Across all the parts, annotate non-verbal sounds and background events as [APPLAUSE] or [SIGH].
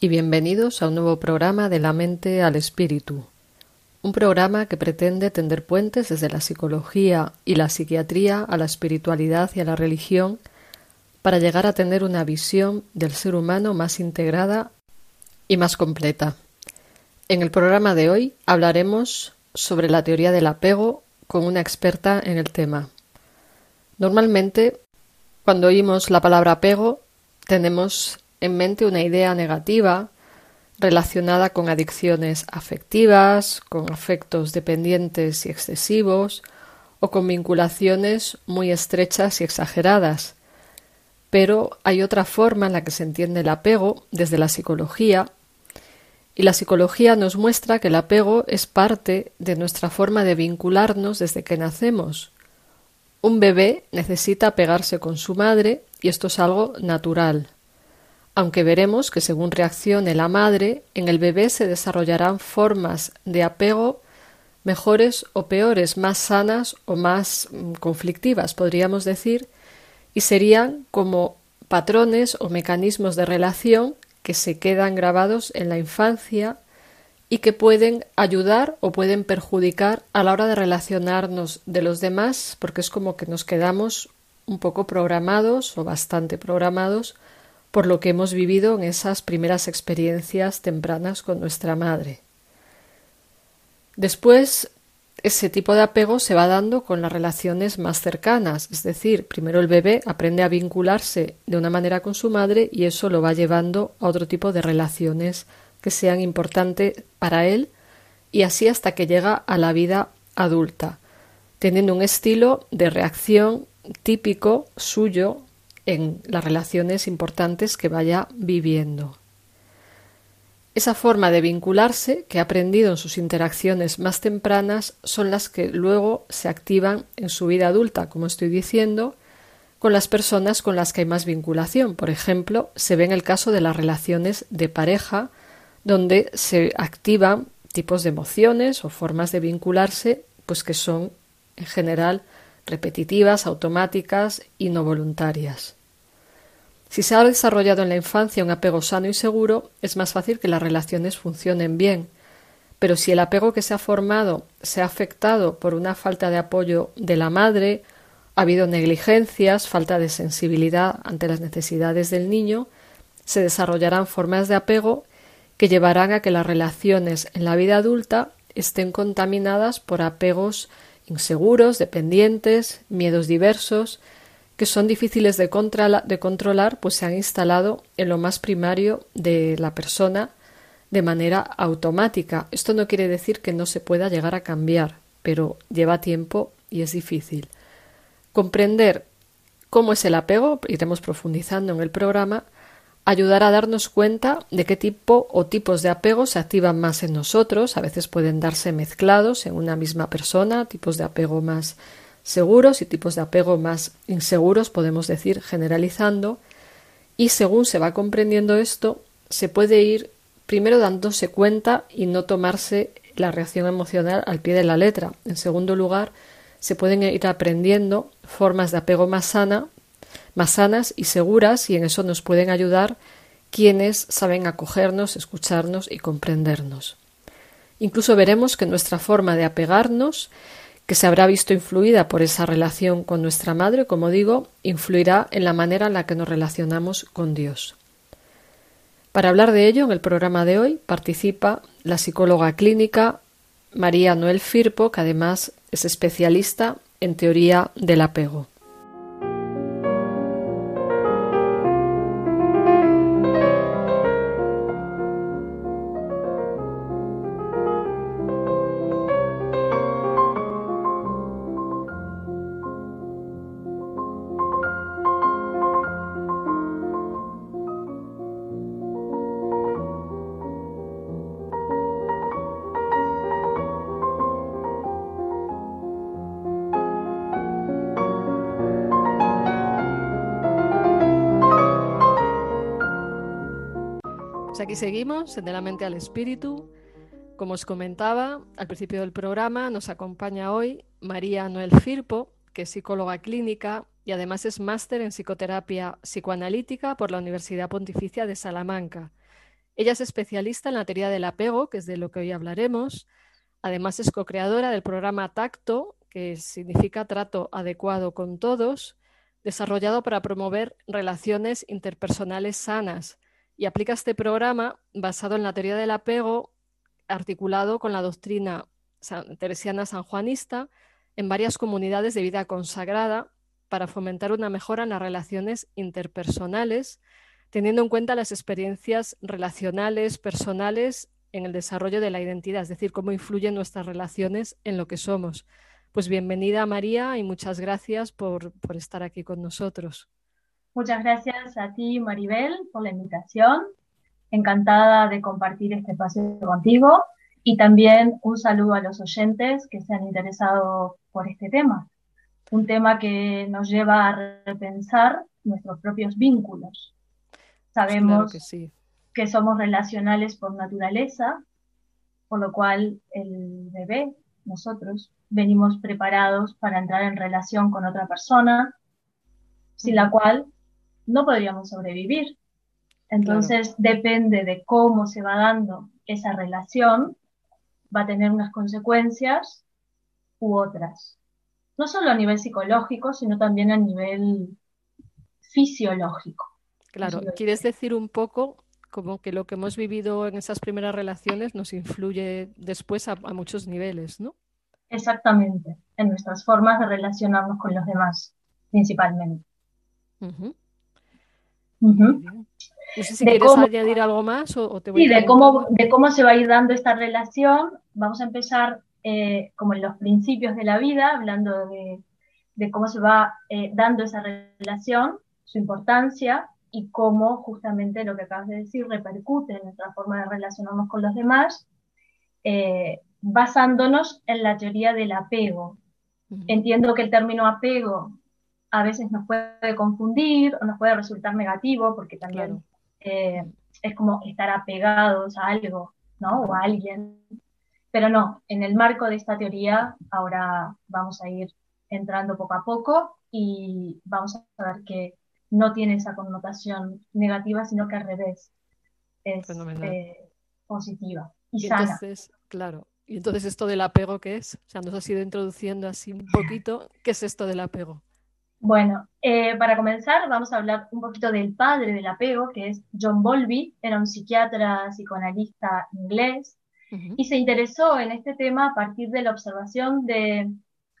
y bienvenidos a un nuevo programa de la mente al espíritu. Un programa que pretende tender puentes desde la psicología y la psiquiatría a la espiritualidad y a la religión para llegar a tener una visión del ser humano más integrada y más completa. En el programa de hoy hablaremos sobre la teoría del apego con una experta en el tema. Normalmente, cuando oímos la palabra apego, tenemos en mente una idea negativa relacionada con adicciones afectivas, con afectos dependientes y excesivos, o con vinculaciones muy estrechas y exageradas. Pero hay otra forma en la que se entiende el apego desde la psicología, y la psicología nos muestra que el apego es parte de nuestra forma de vincularnos desde que nacemos. Un bebé necesita pegarse con su madre y esto es algo natural aunque veremos que según reaccione la madre, en el bebé se desarrollarán formas de apego mejores o peores, más sanas o más mm, conflictivas, podríamos decir, y serían como patrones o mecanismos de relación que se quedan grabados en la infancia y que pueden ayudar o pueden perjudicar a la hora de relacionarnos de los demás, porque es como que nos quedamos un poco programados o bastante programados por lo que hemos vivido en esas primeras experiencias tempranas con nuestra madre. Después, ese tipo de apego se va dando con las relaciones más cercanas, es decir, primero el bebé aprende a vincularse de una manera con su madre y eso lo va llevando a otro tipo de relaciones que sean importantes para él y así hasta que llega a la vida adulta, teniendo un estilo de reacción típico suyo en las relaciones importantes que vaya viviendo. Esa forma de vincularse que ha aprendido en sus interacciones más tempranas son las que luego se activan en su vida adulta, como estoy diciendo, con las personas con las que hay más vinculación. Por ejemplo, se ve en el caso de las relaciones de pareja, donde se activan tipos de emociones o formas de vincularse, pues que son en general repetitivas, automáticas y no voluntarias. Si se ha desarrollado en la infancia un apego sano y seguro, es más fácil que las relaciones funcionen bien. Pero si el apego que se ha formado se ha afectado por una falta de apoyo de la madre, ha habido negligencias, falta de sensibilidad ante las necesidades del niño, se desarrollarán formas de apego que llevarán a que las relaciones en la vida adulta estén contaminadas por apegos inseguros, dependientes, miedos diversos, que son difíciles de, controlar, pues se han instalado en lo más primario de la persona de manera automática. Esto no quiere decir que no se pueda llegar a cambiar, pero lleva tiempo y es difícil. Comprender cómo es el apego, iremos profundizando en el programa, ayudará a darnos cuenta de qué tipo o tipos de apego se activan más en nosotros, a veces pueden darse mezclados en una misma persona, tipos de apego más seguros y tipos de apego más inseguros, podemos decir, generalizando, y según se va comprendiendo esto, se puede ir primero dándose cuenta y no tomarse la reacción emocional al pie de la letra. En segundo lugar, se pueden ir aprendiendo formas de apego más sana, más sanas y seguras, y en eso nos pueden ayudar quienes saben acogernos, escucharnos y comprendernos. Incluso veremos que nuestra forma de apegarnos que se habrá visto influida por esa relación con nuestra madre, como digo, influirá en la manera en la que nos relacionamos con Dios. Para hablar de ello, en el programa de hoy participa la psicóloga clínica María Noel Firpo, que además es especialista en teoría del apego. Seguimos, De la mente al espíritu. Como os comentaba al principio del programa, nos acompaña hoy María Noel Firpo, que es psicóloga clínica y además es máster en psicoterapia psicoanalítica por la Universidad Pontificia de Salamanca. Ella es especialista en la teoría del apego, que es de lo que hoy hablaremos. Además es co-creadora del programa Tacto, que significa trato adecuado con todos, desarrollado para promover relaciones interpersonales sanas. Y aplica este programa basado en la teoría del apego, articulado con la doctrina teresiana sanjuanista en varias comunidades de vida consagrada para fomentar una mejora en las relaciones interpersonales teniendo en cuenta las experiencias relacionales, personales en el desarrollo de la identidad, es decir, cómo influyen nuestras relaciones en lo que somos. Pues bienvenida María y muchas gracias por, estar aquí con nosotros. Muchas gracias a ti Maribel por la invitación. Encantada de compartir este espacio contigo y también un saludo a los oyentes que se han interesado por este tema. Un tema que nos lleva a repensar nuestros propios vínculos, Sabemos que, somos relacionales por naturaleza, por lo cual el bebé, nosotros, venimos preparados para entrar en relación con otra persona, sin la cual no podríamos sobrevivir. Entonces, depende de cómo se va dando esa relación, va a tener unas consecuencias u otras. No solo a nivel psicológico, sino también a nivel fisiológico. Claro, quieres decir un poco como que lo que hemos vivido en esas primeras relaciones nos influye después a, muchos niveles, ¿no? Exactamente, en nuestras formas de relacionarnos con los demás, principalmente. No sé si quieres añadir algo más o, te voy Sí, de cómo, de cómo se va a ir dando esta relación. Vamos a empezar eh, como en los principios de la vida, hablando de, cómo se va eh, dando esa relación, su importancia, y cómo justamente lo que acabas de decir repercute en nuestra forma de relacionarnos con los demás, eh, basándonos en la teoría del apego. Entiendo que el término apego a veces nos puede confundir o nos puede resultar negativo porque también eh, es como estar apegados a algo, ¿no? O a alguien. Pero no, en el marco de esta teoría ahora vamos a ir entrando poco a poco y vamos a ver que no tiene esa connotación negativa, sino que al revés es eh, positiva y, sana. Entonces, claro. Y entonces esto del apego, ¿qué es? O sea, nos has ido introduciendo así un poquito. ¿Qué es esto del apego? Bueno, eh, para comenzar vamos a hablar un poquito del padre del apego, que es John Bowlby, era un psiquiatra psicoanalista inglés, y se interesó en este tema a partir de la observación de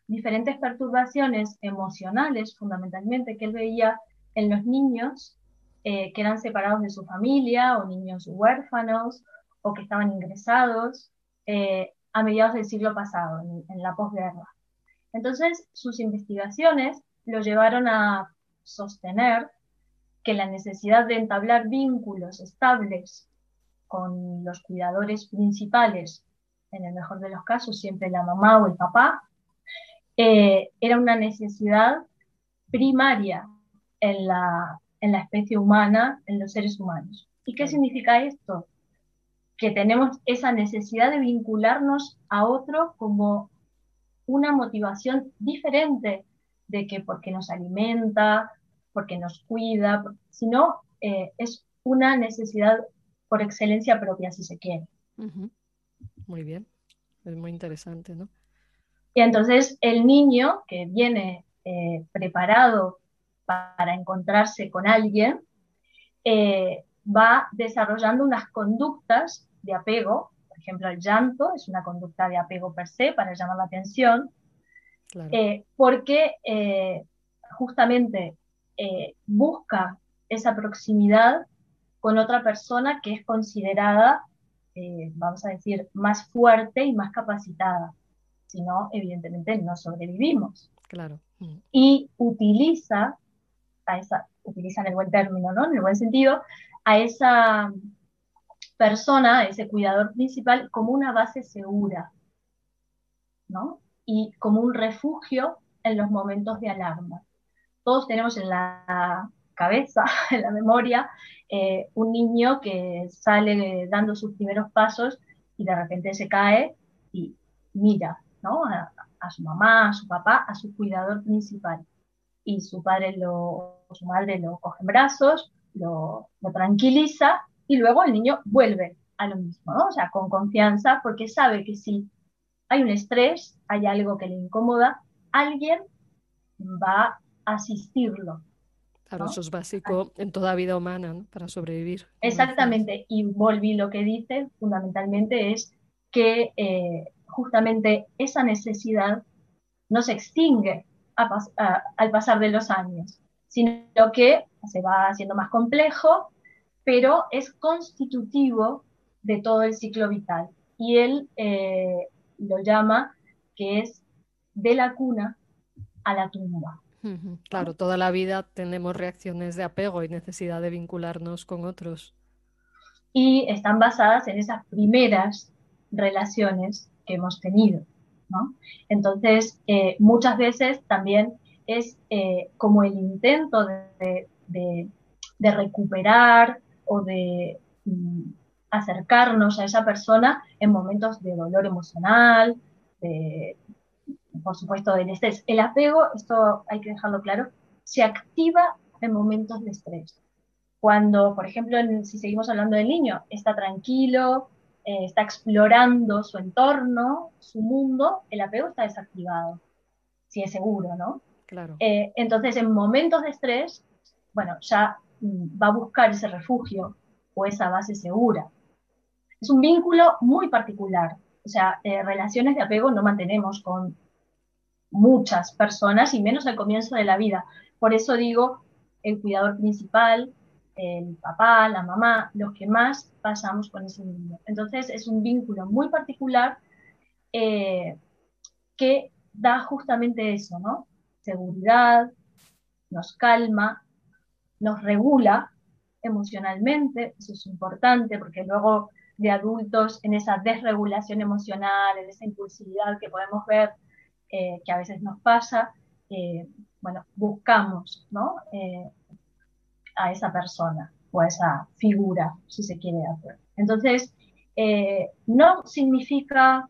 diferentes perturbaciones emocionales, fundamentalmente, que él veía en los niños eh, que eran separados de su familia o niños huérfanos o que estaban ingresados eh, a mediados del siglo pasado, en, la posguerra. Entonces, sus investigaciones lo llevaron a sostener que la necesidad de entablar vínculos estables con los cuidadores principales, en el mejor de los casos siempre la mamá o el papá, eh, era una necesidad primaria en la, en la especie humana, en los seres humanos. ¿Y qué significa esto? Que tenemos esa necesidad de vincularnos a otro como una motivación diferente de que porque nos alimenta, porque nos cuida, sino eh, es una necesidad por excelencia propia, si se quiere. Muy bien, es muy interesante, ¿no? Y entonces el niño que viene eh, preparado para encontrarse con alguien, eh, va desarrollando unas conductas de apego, por ejemplo, el llanto es una conducta de apego per se para llamar la atención, eh, porque eh, justamente busca esa proximidad con otra persona que es considerada, vamos a decir, más fuerte y más capacitada. Si no, evidentemente no sobrevivimos. Claro. Y utiliza a esa, utilizan el buen término, ¿no? En el buen sentido, a esa persona, a ese cuidador principal, como una base segura, ¿no? Y como un refugio en los momentos de alarma. Todos tenemos en la cabeza, [LAUGHS] en la memoria, eh, un niño que sale dando sus primeros pasos y de repente se cae y mira ¿no? a, su mamá, a su papá, a su cuidador principal. Y su padre lo, su madre lo coge en brazos, lo, lo tranquiliza y luego el niño vuelve a lo mismo, ¿no? O sea, con confianza, porque sabe que si hay un estrés, hay algo que le incomoda, alguien va a asistirlo. Claro, eso es básico en toda vida humana, ¿no? Para sobrevivir. Exactamente, y Volvi lo que dice fundamentalmente es que eh, justamente esa necesidad no se extingue al pasar de los años, sino que se va haciendo más complejo, pero es constitutivo de todo el ciclo vital. Y él eh, lo llama que es de la cuna a la tumba. Claro, toda la vida tenemos reacciones de apego y necesidad de vincularnos con otros. Y están basadas en esas primeras relaciones que hemos tenido. Entonces, eh, muchas veces también es eh, como el intento de, recuperar o de mm, acercarnos a esa persona en momentos de dolor emocional, por supuesto del estrés. El apego, esto hay que dejarlo claro, se activa en momentos de estrés. Cuando, por ejemplo, si seguimos hablando del niño, está tranquilo, eh, está explorando su entorno, su mundo, el apego está desactivado, si es seguro, ¿no? Claro. Eh, entonces, en momentos de estrés, bueno, ya mm, va a buscar ese refugio o esa base segura. Es un vínculo muy particular. O sea, eh, relaciones de apego no mantenemos con muchas personas y menos al comienzo de la vida. Por eso digo, el cuidador principal, el papá, la mamá, los que más pasamos con ese niño. Entonces es un vínculo muy particular eh, que da justamente eso, ¿no? Seguridad, nos calma, nos regula emocionalmente, eso es importante porque luego de adultos en esa desregulación emocional, en esa impulsividad que podemos ver eh, que a veces nos pasa, eh, bueno, buscamos ¿no? Eh, a esa persona o a esa figura, si se quiere hacer. Entonces, no significa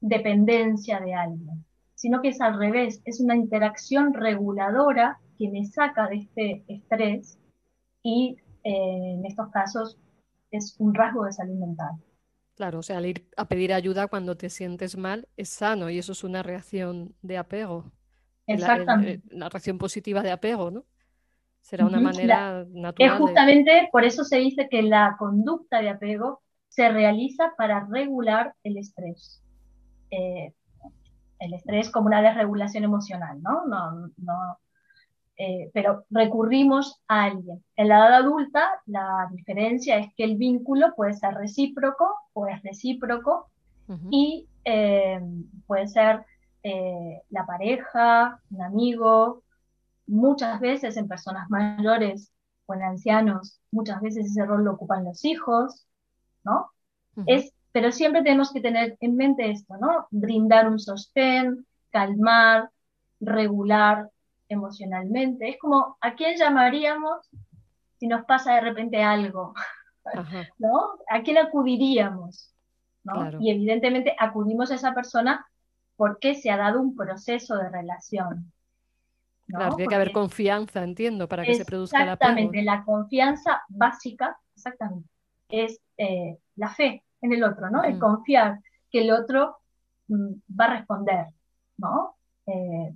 dependencia de alguien, sino que es al revés, es una interacción reguladora que me saca de este estrés y en estos casos es un rasgo de salud mental. Claro, o sea, al ir a pedir ayuda cuando te sientes mal es sano y eso es una reacción de apego. Exactamente. La, reacción positiva de apego, ¿no? Será una manera natural. Es justamente por eso se dice que la conducta de apego se realiza para regular el estrés. Eh, el estrés como una desregulación emocional, ¿no? No, no eh, pero recurrimos a alguien. En la edad adulta, la diferencia es que el vínculo puede ser recíproco o es recíproco y eh, puede ser eh, la pareja, un amigo, muchas veces en personas mayores o en ancianos, muchas veces ese rol lo ocupan los hijos, ¿no? es, pero siempre tenemos que tener en mente esto, ¿no? Brindar un sostén, calmar, regular emocionalmente. Es como, ¿a quién llamaríamos si nos pasa de repente algo? [LAUGHS] ¿No? ¿A quién acudiríamos? Y evidentemente acudimos a esa persona porque se ha dado un proceso de relación. Claro, tiene que haber confianza, entiendo, para que se produzca la Exactamente, la confianza básica, exactamente, es eh, la fe en el otro, ¿no? El confiar que el otro mm, va a responder, ¿no? Eh,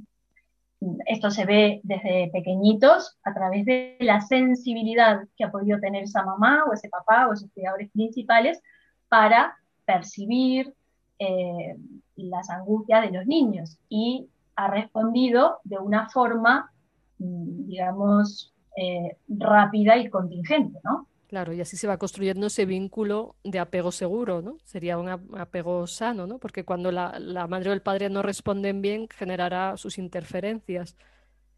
esto se ve desde pequeñitos a través de la sensibilidad que ha podido tener esa mamá o ese papá o esos cuidadores principales para percibir eh, las angustias de los niños y ha respondido de una forma, mm, digamos, eh, rápida y contingente, ¿no? Claro, y así se va construyendo ese vínculo de apego seguro, ¿no? Sería un apego sano, ¿no? Porque cuando la, madre o el padre no responden bien, generará sus interferencias.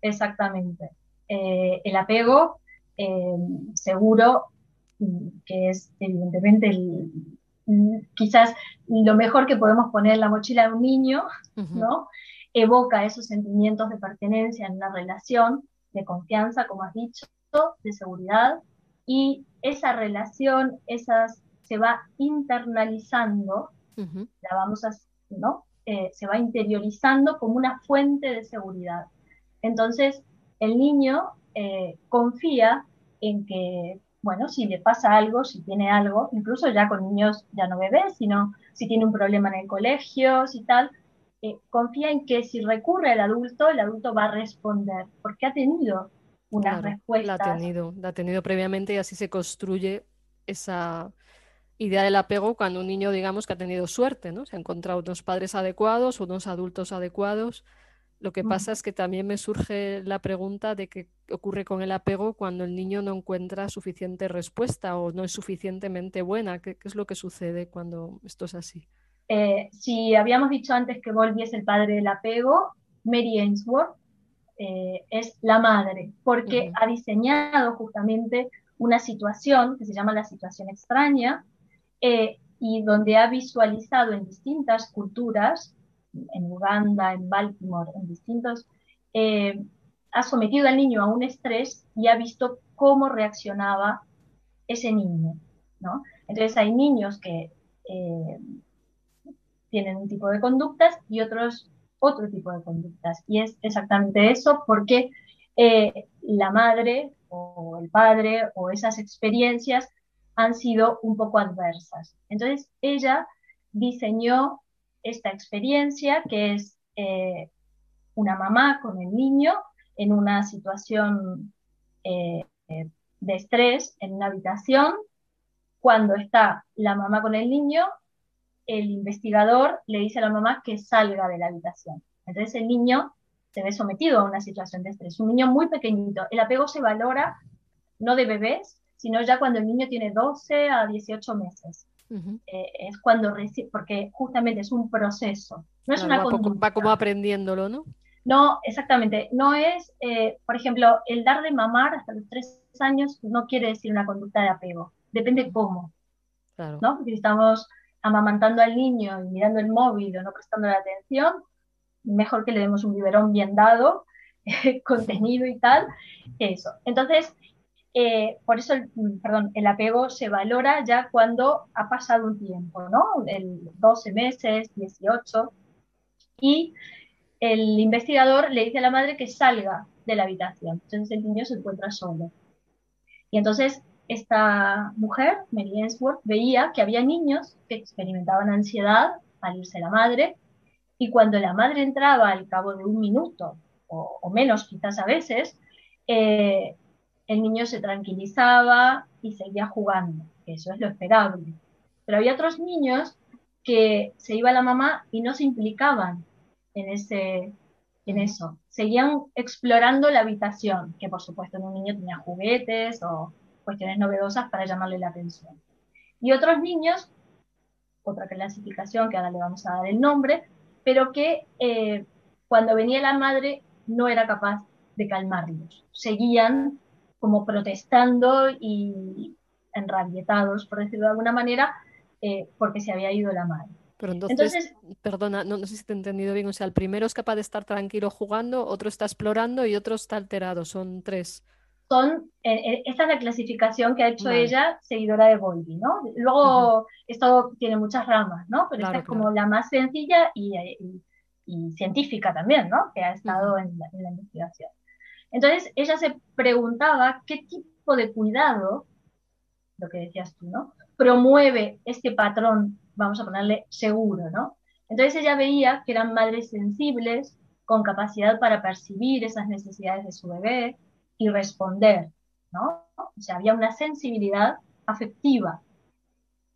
Exactamente. Eh, el apego eh, seguro, mm, que es evidentemente el, quizás lo mejor que podemos poner en la mochila de un niño, ¿no? Evoca esos sentimientos de pertenencia en una relación, de confianza, como has dicho, de seguridad y esa relación, esas se va internalizando, la vamos a, ¿no? Eh, se va interiorizando como una fuente de seguridad. Entonces, el niño eh, confía en que, bueno, si le pasa algo, si tiene algo, incluso ya con niños ya no bebés, sino si tiene un problema en el colegio, si tal, eh, confía en que si recurre al adulto, el adulto va a responder, porque ha tenido una respuesta. La ha tenido, la ha tenido previamente y así se construye esa idea del apego cuando un niño, digamos, que ha tenido suerte, ¿no? Se ha encontrado unos padres adecuados, unos adultos adecuados. Lo que pasa es que también me surge la pregunta de qué ocurre con el apego cuando el niño no encuentra suficiente respuesta o no es suficientemente buena. ¿Qué, es lo que sucede cuando esto es así? Eh, si habíamos dicho antes que Volvi es el padre del apego, Mary Ainsworth eh, es la madre, porque ha diseñado justamente una situación que se llama la situación extraña, eh, y donde ha visualizado en distintas culturas, en Uganda, en Baltimore, en distintos, eh, ha sometido al niño a un estrés y ha visto cómo reaccionaba ese niño, ¿no? Entonces hay niños que tienen un tipo de conductas y otros otro tipo de conductas. Y es exactamente eso porque la madre o el padre o esas experiencias han sido un poco adversas. Entonces, ella diseñó esta experiencia que es eh, una mamá con el niño en una situación eh, de estrés en una habitación. Cuando está la mamá con el niño, el investigador le dice a la mamá que salga de la habitación. Entonces el niño se ve sometido a una situación de estrés. Un niño muy pequeñito. El apego se valora no de bebés, sino ya cuando el niño tiene 12 a 18 meses. Eh, es cuando recibe, porque justamente es un proceso, no es una va, va como aprendiéndolo, ¿no? No, exactamente. No es, eh, por ejemplo, el dar de mamar hasta los 3 años no quiere decir una conducta de apego. Depende cómo. Claro. ¿no? Si estamos amamantando al niño y mirando el móvil o no prestando la atención, mejor que le demos un biberón bien dado, [LAUGHS] contenido y tal. Eso. Entonces, eh, por eso, el, perdón, el apego se valora ya cuando ha pasado un tiempo, ¿no? El 12 meses, 18, y el investigador le dice a la madre que salga de la habitación. Entonces el niño se encuentra solo. Y entonces esta mujer, Mary Ainsworth, veía que había niños que experimentaban ansiedad al irse la madre, y cuando la madre entraba al cabo de un minuto, o, menos quizás a veces, eh, el niño se tranquilizaba y seguía jugando, eso es lo esperable. Pero había otros niños que se iba la mamá y no se implicaban en, ese, en eso. Seguían explorando la habitación, que por supuesto en un niño tenía juguetes o cuestiones novedosas para llamarle la atención. Y otros niños, otra clasificación que ahora le vamos a dar el nombre, pero que eh, cuando venía la madre no era capaz de calmarlos. Seguían como protestando y enrabietados, por decirlo de alguna manera, eh, porque se había ido la madre. Pero entonces, perdona, no, sé si te he entendido bien, o sea, el primero es capaz de estar tranquilo jugando, otro está explorando y otro está alterado, son tres. Son, eh, eh, esta es la clasificación que ha hecho ella, seguidora de Bowlby, ¿no? Luego, esto tiene muchas ramas, ¿no? Pero esta es como la más sencilla y, científica también, ¿no? Que ha estado en la investigación. Entonces ella se preguntaba qué tipo de cuidado, lo que decías tú, ¿no? Promueve este patrón, vamos a ponerle seguro, ¿no? Entonces ella veía que eran madres sensibles, con capacidad para percibir esas necesidades de su bebé y responder, ¿no? O sea, había una sensibilidad afectiva.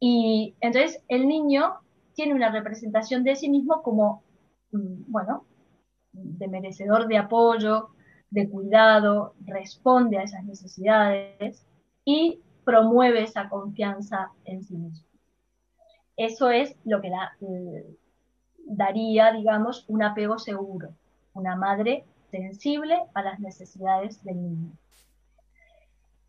Y entonces el niño tiene una representación de sí mismo como, mm, bueno, de merecedor de apoyo, de cuidado, responde a esas necesidades y promueve esa confianza en sí mismo. Eso es lo que eh, daría, digamos, un apego seguro, una madre sensible a las necesidades del niño.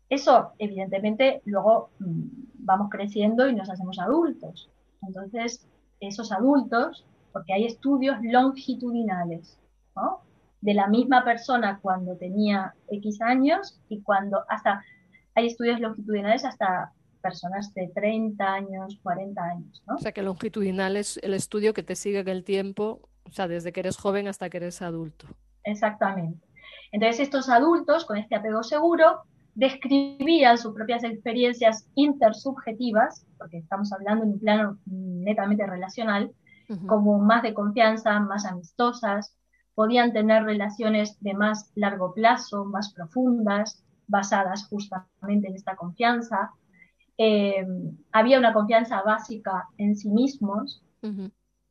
Eso, evidentemente, luego mm, vamos creciendo y nos hacemos adultos. Entonces, esos adultos, porque hay estudios longitudinales, de la misma persona cuando tenía X años y cuando hasta, hay estudios longitudinales hasta personas de 30 años, 40 años. O sea que longitudinal es el estudio que te sigue en el tiempo, o sea, desde que eres joven hasta que eres adulto. Exactamente. Entonces estos adultos con este apego seguro describían sus propias experiencias intersubjetivas, porque estamos hablando en un plano netamente relacional, como más de confianza, más amistosas, podían tener relaciones de más largo plazo, más profundas, basadas justamente en esta confianza. Eh, había una confianza básica en sí mismos,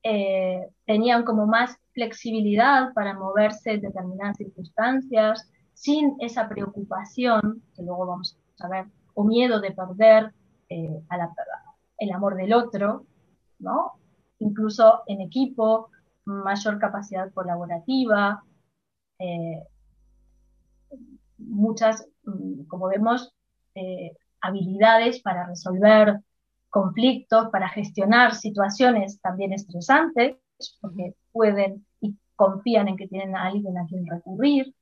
eh, tenían como más flexibilidad para moverse en determinadas circunstancias, sin esa preocupación, que luego vamos a ver, o miedo de perder eh, el amor del otro, ¿no? Incluso en equipo, mayor capacidad colaborativa, eh, muchas, mm, como vemos, eh, habilidades para resolver conflictos, para gestionar situaciones también estresantes, porque pueden y confían en que tienen a alguien a quien recurrir.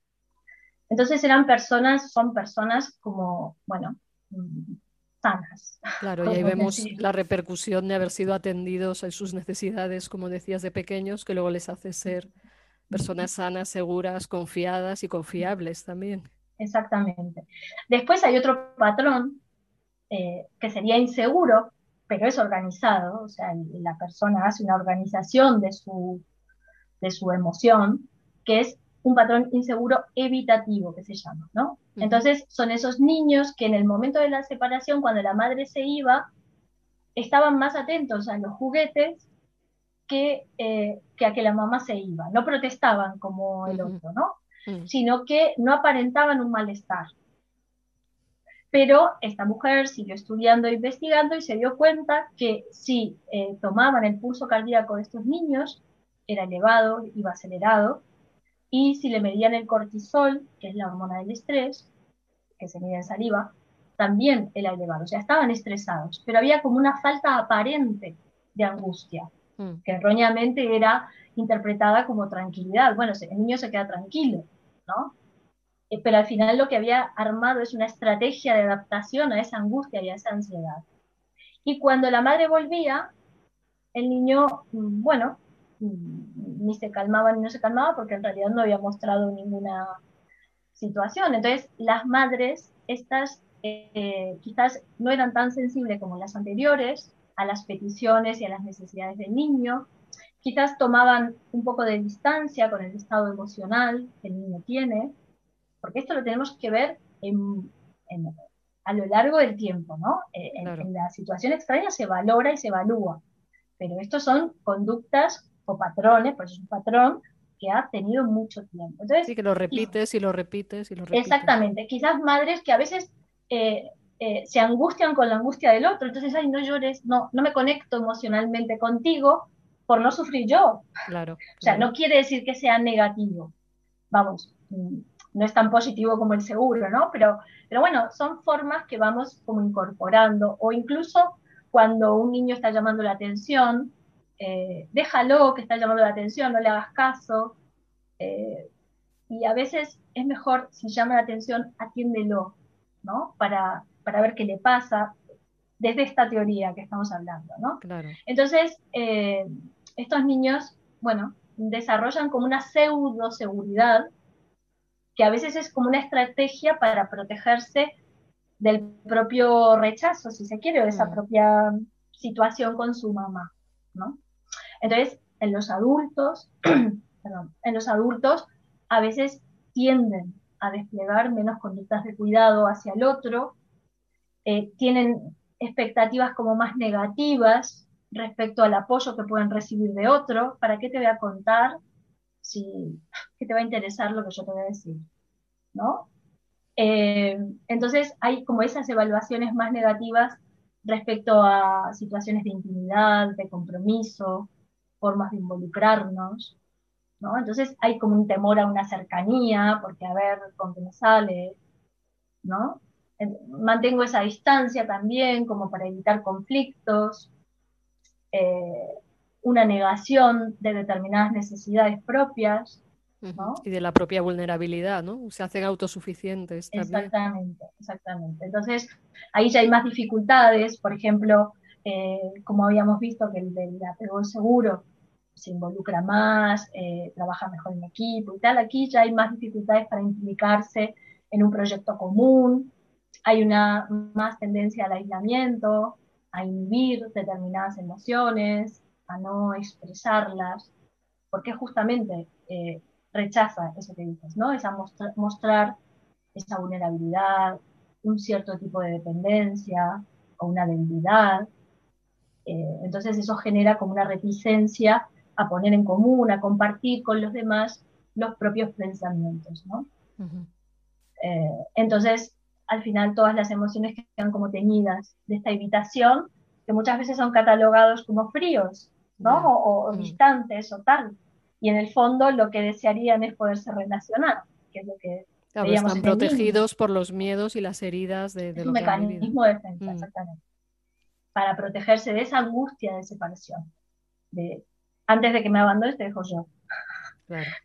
Entonces eran personas, son personas como, bueno, mm, sanas. Claro, y ahí vemos la repercusión de haber sido atendidos a sus necesidades, como decías, de pequeños, que luego les hace ser personas sanas, seguras, confiadas y confiables también. Exactamente. Después hay otro patrón eh, que sería inseguro, pero es organizado, o sea, la persona hace una organización de su, de su emoción, que es un patrón inseguro evitativo, que se llama, ¿no? Entonces, son esos niños que en el momento de la separación, cuando la madre se iba, estaban más atentos a los juguetes que, eh, que a que la mamá se iba. No protestaban como el otro, ¿no? Sino que no aparentaban un malestar. Pero esta mujer siguió estudiando e investigando y se dio cuenta que si eh, tomaban el pulso cardíaco de estos niños, era elevado, iba acelerado, y si le medían el cortisol, que es la hormona del estrés, que se mide en saliva, también era elevado. O sea, estaban estresados, pero había como una falta aparente de angustia, mm. que erróneamente era interpretada como tranquilidad. Bueno, el niño se queda tranquilo, ¿no? Eh, pero al final lo que había armado es una estrategia de adaptación a esa angustia y a esa ansiedad. Y cuando la madre volvía, el niño, mm, bueno, ni se calmaba ni no se calmaba porque en realidad no había mostrado ninguna situación. Entonces, las madres, estas eh, quizás no eran tan sensibles como las anteriores a las peticiones y a las necesidades del niño, quizás tomaban un poco de distancia con el estado emocional que el niño tiene, porque esto lo tenemos que ver a lo largo del tiempo, ¿no? Eh, en, la situación extraña se valora y se evalúa, pero estos son conductas o patrones, pues es un patrón que ha tenido mucho tiempo. Entonces, sí, que lo repites y, lo repites y lo repites. Exactamente, quizás madres que a veces eh, eh, se angustian con la angustia del otro, entonces, ay, no llores, no, no me conecto emocionalmente contigo por no sufrir yo. Claro. O sea, no quiere decir que sea negativo. Vamos, mm, no es tan positivo como el seguro, ¿no? Pero, pero bueno, son formas que vamos como incorporando, o incluso cuando un niño está llamando la atención, eh, déjalo que está llamando la atención, no le hagas caso. Eh, y a veces es mejor, si llama la atención, atiéndelo, ¿no? Para, para ver qué le pasa, desde esta teoría que estamos hablando, ¿no? Claro. Entonces, eh, estos niños, bueno, desarrollan como una pseudo seguridad, que a veces es como una estrategia para protegerse del propio rechazo, si se quiere, o de esa mm. propia situación con su mamá, ¿no? Entonces, en los adultos, [CLEARS THROAT] en los adultos a veces tienden a desplegar menos conductas de cuidado hacia el otro, eh, tienen expectativas como más negativas respecto al apoyo que pueden recibir de otro. ¿Para qué te voy a contar si [LAUGHS] te va a interesar lo que yo te voy a decir? ¿No? Eh, entonces hay como esas evaluaciones más negativas respecto a situaciones de intimidad, de compromiso, formas de involucrarnos, ¿no? Entonces hay como un temor a una cercanía, porque a ver con qué me sale, ¿no? Mantengo esa distancia también como para evitar conflictos, eh, una negación de determinadas necesidades propias, Y de la propia vulnerabilidad, ¿no? Se hacen autosuficientes. Exactamente, exactamente. Entonces, ahí ya hay más dificultades, por ejemplo, eh, como habíamos visto que el del apego seguro se involucra más, eh, trabaja mejor en equipo y tal, aquí ya hay más dificultades para implicarse en un proyecto común, hay una más tendencia al aislamiento, a inhibir determinadas emociones, a no expresarlas, porque justamente eh, rechaza eso que dices, ¿no? Es a mostrar esa vulnerabilidad, un cierto tipo de dependencia o una debilidad. Eh, entonces eso genera como una reticencia a poner en común, a compartir con los demás los propios pensamientos, ¿no? Eh, entonces, al final todas las emociones quedan como teñidas de esta evitación, que muchas veces son catalogados como fríos, ¿no? O, mm. distantes o tal. Y en el fondo lo que desearían es poderse relacionar, que es lo que están protegidos por los miedos y las heridas de, de es un mecanismo de defensa, mm. exactamente. Para protegerse de esa angustia de separación. De, antes de que me abandones te dejo yo.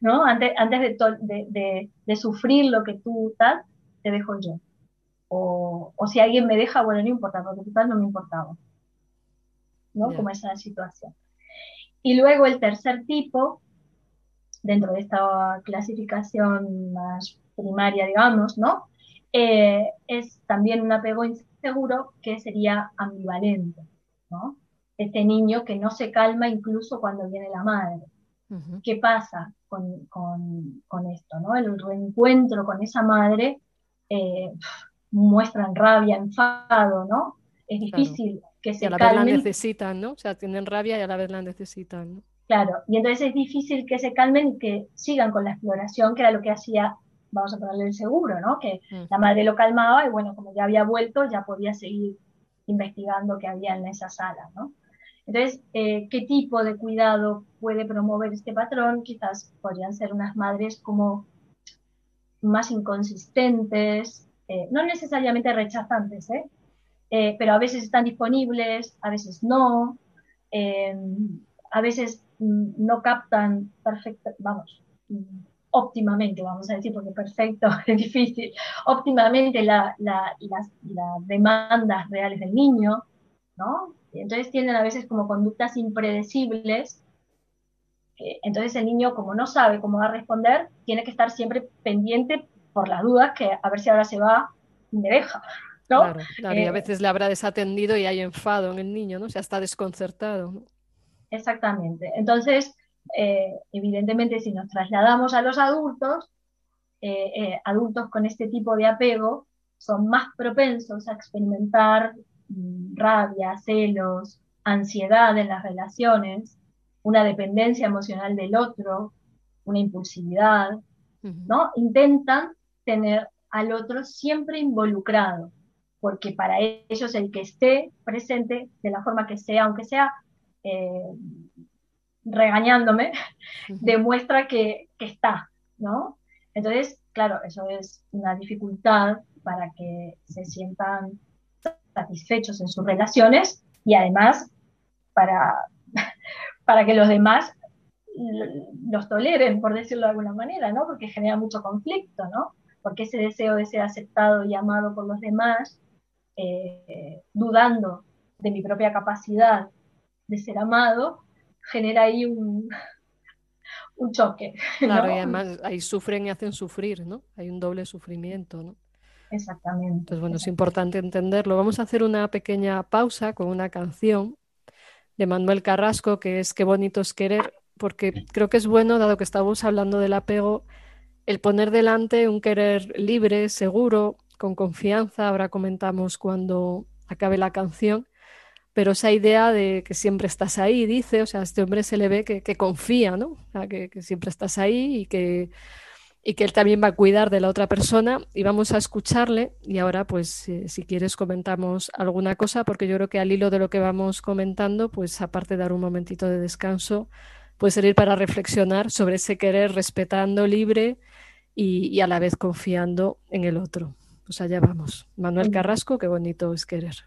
¿No? Antes, antes de, de, sufrir lo que tú tal, te dejo yo. O, o, si alguien me deja, bueno, no importa, porque tal no me importaba. ¿No? Como esa situación. Y luego el tercer tipo, dentro de esta clasificación más primaria, digamos, ¿no? Eh, es también un apego inseguro que sería ambivalente, ¿no? Este niño que no se calma incluso cuando viene la madre. ¿Qué pasa con, esto, ¿no? El reencuentro con esa madre eh, muestran rabia, enfado, ¿no? Es difícil que se y a la vez la necesitan, ¿no? O sea, tienen rabia y a la vez la necesitan, ¿no? Claro, y entonces es difícil que se calmen y que sigan con la exploración, que era lo que hacía, vamos a ponerle el seguro, ¿no? Que mm. la madre lo calmaba y bueno, como ya había vuelto, ya podía seguir investigando qué había en esa sala, ¿no? Entonces, eh, ¿qué tipo de cuidado puede promover este patrón? Quizás podrían ser unas madres como más inconsistentes, eh, no necesariamente rechazantes, ¿eh? ¿eh? pero a veces están disponibles, a veces no, a veces mm, no captan perfecto, vamos, mm, óptimamente, vamos a decir, porque perfecto [LAUGHS] es difícil, óptimamente las demandas reales del niño, ¿no? Entonces tienen a veces como conductas impredecibles. entonces el niño, como no sabe cómo va a responder, tiene que estar siempre pendiente por las dudas que a ver si ahora se va y me deja. ¿no? Claro, y a eh, veces le habrá desatendido y hay enfado en el niño, ¿no? O sea, está desconcertado. Exactamente. Entonces, eh, evidentemente, si nos trasladamos a los adultos, eh, adultos con este tipo de apego son más propensos a experimentar rabia, celos, ansiedad en las relaciones, una dependencia emocional del otro, una impulsividad, ¿no? Intentan tener al otro siempre involucrado, porque para ellos el que esté presente de la forma que sea, aunque sea eh, regañándome, demuestra que, que está, ¿no? Entonces, claro, eso es una dificultad para que se sientan satisfechos en sus relaciones y además para, [LAUGHS] para que los demás los toleren, por decirlo de alguna manera, ¿no? Porque genera mucho conflicto, ¿no? Porque ese deseo de ser aceptado y amado por los demás, eh, dudando de mi propia capacidad de ser amado, genera ahí un, [LAUGHS] un choque. Claro, y además ahí sufren y hacen sufrir, ¿no? Hay un doble sufrimiento, ¿no? Exactamente. Pues bueno, es importante entenderlo. Vamos a hacer una pequeña pausa con una canción de Manuel Carrasco que es Qué bonito es querer, porque creo que es bueno, dado que estamos hablando del apego, el poner delante un querer libre, seguro, con confianza. Ahora comentamos cuando acabe la canción. Pero esa idea de que siempre estás ahí, dice, o sea, a este hombre se le ve que, confía, ¿no? que siempre estás ahí y que y que él también va a cuidar de la otra persona y vamos a escucharle y ahora pues eh, si quieres comentamos alguna cosa porque yo creo que al hilo de lo que vamos comentando pues aparte de dar un momentito de descanso puede servir para reflexionar sobre ese querer respetando libre y, a la vez confiando en el otro. Pues allá vamos. Manuel Carrasco, qué bonito es querer.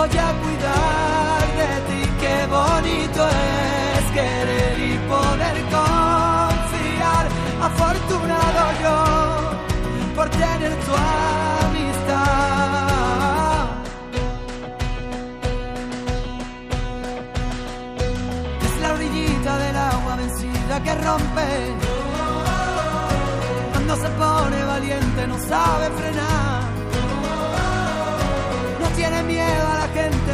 voy a cuidar de ti. Qué bonito es querer y poder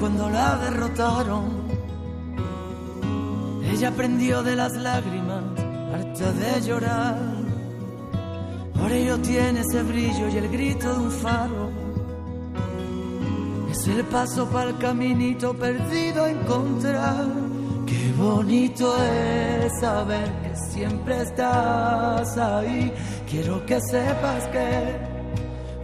cuando la derrotaron. Ella aprendió de las lágrimas, harta de llorar. Por ello tiene ese brillo y el grito de un faro. Es el paso para el caminito perdido a encontrar. Qué bonito es saber que siempre estás ahí. Quiero que sepas que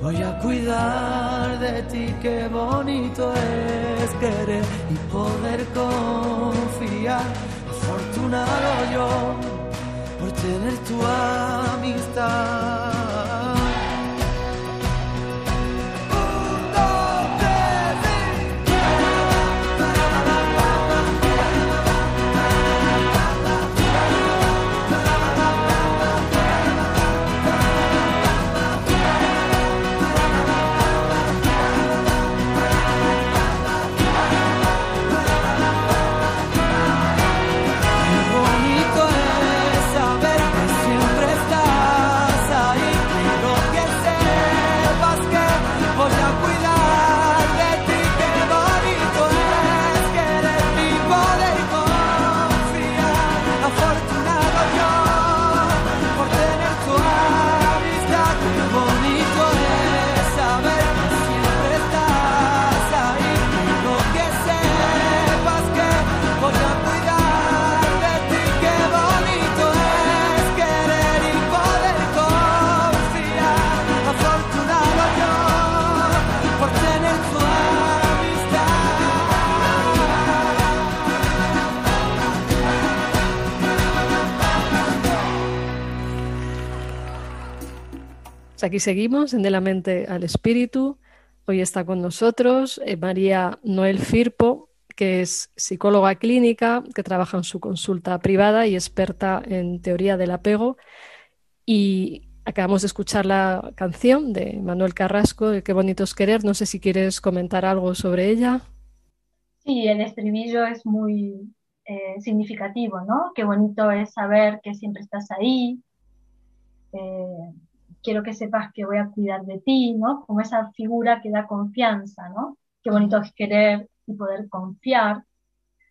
Voy a cuidar de ti, qué bonito es querer y poder confiar. Afortunado yo por tener tu amistad. Aquí seguimos en De la Mente al Espíritu. Hoy está con nosotros eh, María Noel Firpo, que es psicóloga clínica, que trabaja en su consulta privada y experta en teoría del apego. Y acabamos de escuchar la canción de Manuel Carrasco, de Qué bonito es querer. No sé si quieres comentar algo sobre ella. Sí, el estribillo es muy eh, significativo, ¿no? Qué bonito es saber que siempre estás ahí. eh, quiero que sepas que voy a cuidar de ti, ¿no? Como esa figura que da confianza, ¿no? Qué bonito es querer y poder confiar,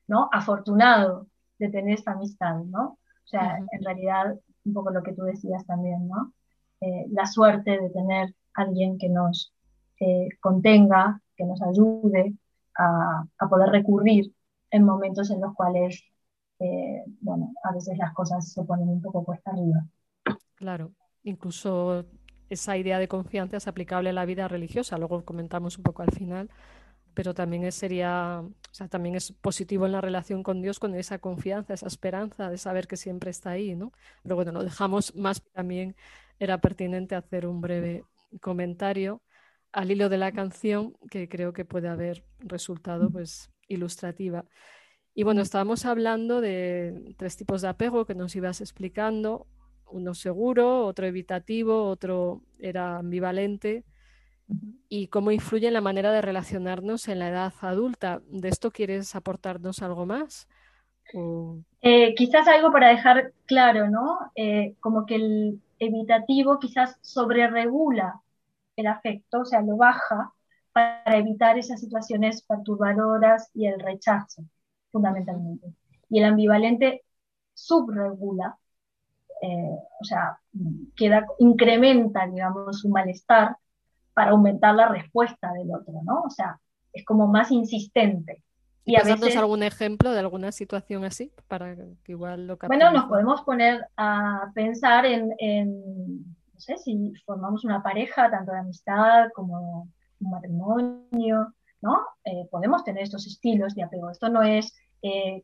¿no? Afortunado de tener esta amistad, ¿no? O sea, Ujú. en realidad, un poco lo que tú decías también, ¿no? Eh, la suerte de tener alguien que nos eh, contenga, que nos ayude a, poder recurrir en momentos en los cuales, eh, bueno, a veces las cosas se ponen un poco cuesta arriba. Claro, incluso esa idea de confianza es aplicable a la vida religiosa, luego comentamos un poco al final, pero también es, sería, o sea, también es positivo en la relación con Dios con esa confianza, esa esperanza de saber que siempre está ahí, ¿no? Pero bueno, lo dejamos más, también era pertinente hacer un breve comentario al hilo de la canción que creo que puede haber resultado pues ilustrativa. Y bueno, estábamos hablando de tres tipos de apego que nos ibas explicando, uno seguro, otro evitativo, otro era ambivalente y cómo influye en la manera de relacionarnos en la edad adulta. ¿De esto quieres aportarnos algo más? Eh, quizás algo para dejar claro, ¿no? Eh, como que el evitativo quizás sobreregula el afecto, o sea, lo baja para evitar esas situaciones perturbadoras y el rechazo, fundamentalmente. Y el ambivalente subregula, eh, o sea, queda, incrementa, digamos, su malestar para aumentar la respuesta del otro, ¿no? O sea, es como más insistente. Y, a veces... algún ejemplo de alguna situación así para que igual lo Bueno, nos podemos poner a pensar en, no sé, si formamos una pareja, tanto de amistad como un matrimonio, ¿no? Eh, podemos tener estos estilos de apego. Esto no es eh,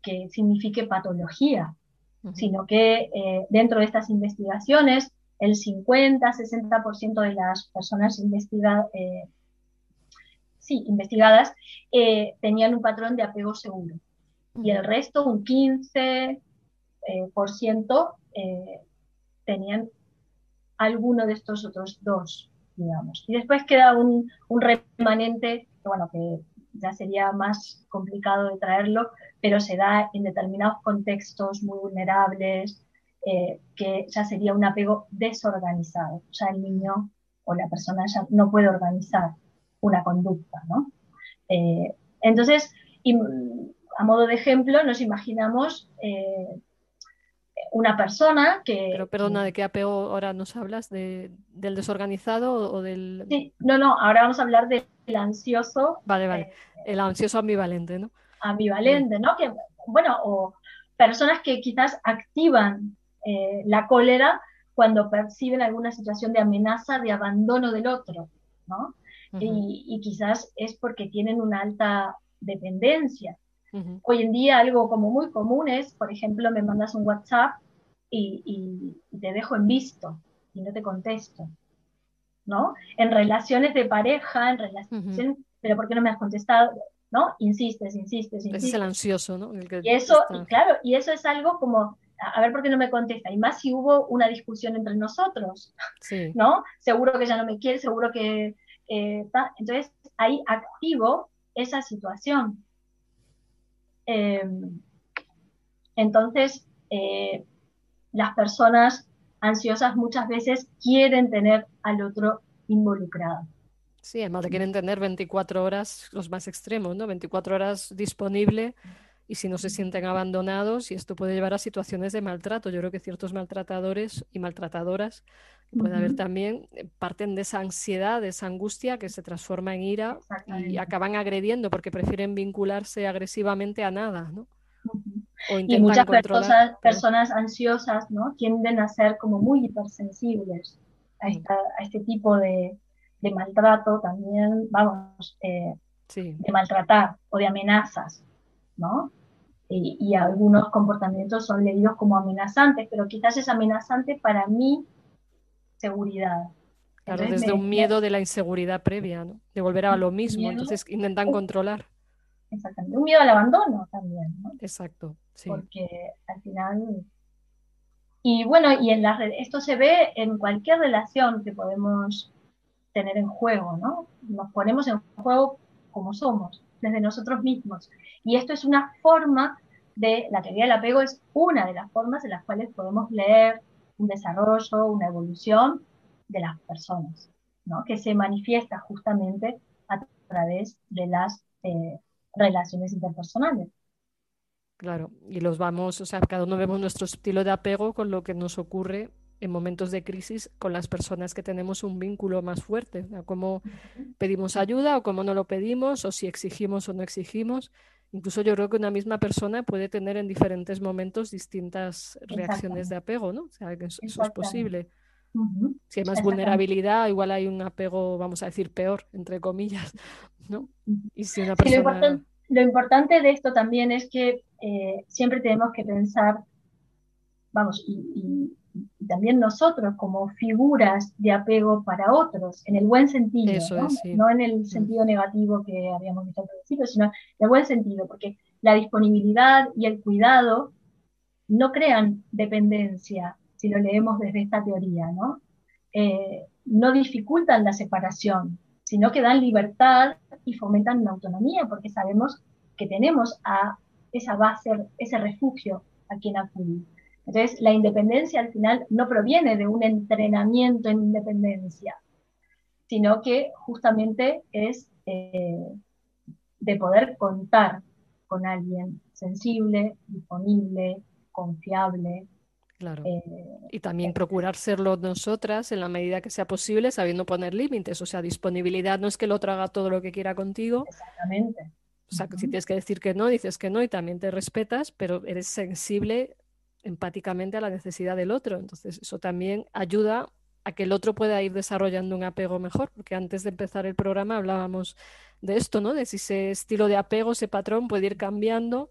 que signifique patología, sino que eh, dentro de estas investigaciones el 50-60% de las personas investigadas, eh, sí, investigadas eh, tenían un patrón de apego seguro. Y el resto, un 15%, eh, por ciento, tenían alguno de estos otros dos, digamos. Y después queda un, un remanente, bueno, que ya sería más complicado de traerlo, pero se da en determinados contextos muy vulnerables, eh, que ya sería un apego desorganizado. Ya el niño o la persona ya no puede organizar una conducta, ¿no? Eh, entonces, a modo de ejemplo, nos imaginamos eh, una persona que... Pero perdona, ¿de qué apego ahora nos hablas? ¿Del desorganizado o del...? Sí, no, no, ahora vamos a hablar del ansioso. Vale, vale, el ansioso ambivalente, ¿no? Ambivalente, ¿no? Que, bueno, o personas que quizás activan eh, la cólera cuando perciben alguna situación de amenaza, de abandono del otro, ¿no? y, quizás es porque tienen una alta dependencia. Hoy en día algo como muy común es, por ejemplo, me mandas un WhatsApp y, te dejo en visto y no te contesto, ¿no? En relaciones de pareja, en relaciones, pero ¿por qué no me has contestado? ¿No? Insistes, insistes, insistes. es el ansioso, ¿no? y eso, claro, y eso es algo como a ver por qué no me contesta. Y más si hubo una discusión entre nosotros, [LAUGHS] ¿no? Seguro que ya no me quiere, seguro que... Eh, entonces, ahí activo esa situación. Em, entonces, eh, las personas ansiosas muchas veces quieren tener al otro involucrado. Sí, además quieren tener 24 horas, los más extremos, ¿no? 24 horas disponible y si no se sienten abandonados y esto puede llevar a situaciones de maltrato. Yo creo que ciertos maltratadores y maltratadoras, puede haber también, eh, parten de esa ansiedad, de esa angustia que se transforma en ira y acaban agrediendo porque prefieren vincularse agresivamente a nada, ¿no? Y muchas personas, personas, ansiosas ¿no? tienden a ser como muy hipersensibles a, a este tipo de, de, maltrato también, vamos, eh, de maltratar o de amenazas, ¿no? y, algunos comportamientos son leídos como amenazantes, pero quizás es amenazante para mi seguridad. Claro, desde un miedo de la inseguridad previa, ¿no? De volver a lo mismo, entonces intentan controlar. Exactamente, un miedo al abandono también, ¿no? Exacto, sí. Porque al final... Y bueno, y en la esto se ve en cualquier relación que podemos tener en juego, ¿no? Nos ponemos en juego como somos, desde nosotros mismos. Y esto es una forma de, la teoría del apego es una de las formas en las cuales podemos leer un desarrollo, una evolución de las personas, ¿no? que se manifiesta justamente a través de las eh, relaciones interpersonales. Claro, y los vamos, o sea, cada uno vemos nuestro estilo de apego con lo que nos ocurre en momentos de crisis con las personas que tenemos un vínculo más fuerte, cómo pedimos ayuda o cómo no lo pedimos, o si exigimos o no exigimos. Incluso yo creo que una misma persona puede tener en diferentes momentos distintas reacciones de apego, ¿no? O sea, que eso, es posible. Si hay más vulnerabilidad, igual hay un apego, vamos a decir, peor, entre comillas, ¿no? Y si una persona... lo, importante, de esto también es que eh, siempre tenemos que pensar, vamos, y también nosotros como figuras de apego para otros, en el buen sentido, ¿no? en el mm. sentido negativo que habíamos visto al principio, sino en el buen sentido, porque la disponibilidad y el cuidado no crean dependencia, si lo leemos desde esta teoría, ¿no? Eh, no dificultan la separación, sino que dan libertad y fomentan la autonomía, porque sabemos que tenemos a esa base, ese refugio a quien acudir. Entonces, la independencia al final no proviene de un entrenamiento en independencia, sino que justamente es eh, de poder contar con alguien sensible, disponible, confiable. Claro. Eh, y también procurar serlo nosotras en la medida que sea posible, sabiendo poner límites. O sea, disponibilidad no es que el otro haga todo lo que quiera contigo. Exactamente. O sea, si tienes que decir que no, dices que no y también te respetas, pero eres sensible empáticamente a la necesidad del otro. Entonces, eso también ayuda a que el otro pueda ir desarrollando un apego mejor, porque antes de empezar el programa hablábamos de esto, ¿no? De si ese estilo de apego, ese patrón puede ir cambiando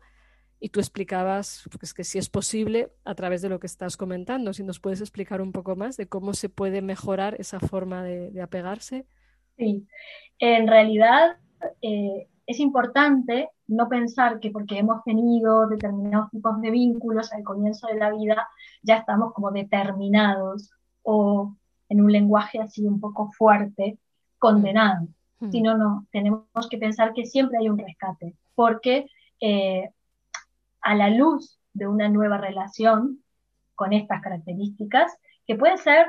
y tú explicabas pues, que si es posible a través de lo que estás comentando. Si nos puedes explicar un poco más de cómo se puede mejorar esa forma de, apegarse. Sí, en realidad eh, es importante no pensar que porque hemos tenido determinados tipos de vínculos al comienzo de la vida, ya estamos como determinados o en un lenguaje así un poco fuerte, condenados. Mm. Sino, no, tenemos que pensar que siempre hay un rescate, porque eh, a la luz de una nueva relación con estas características, que puede ser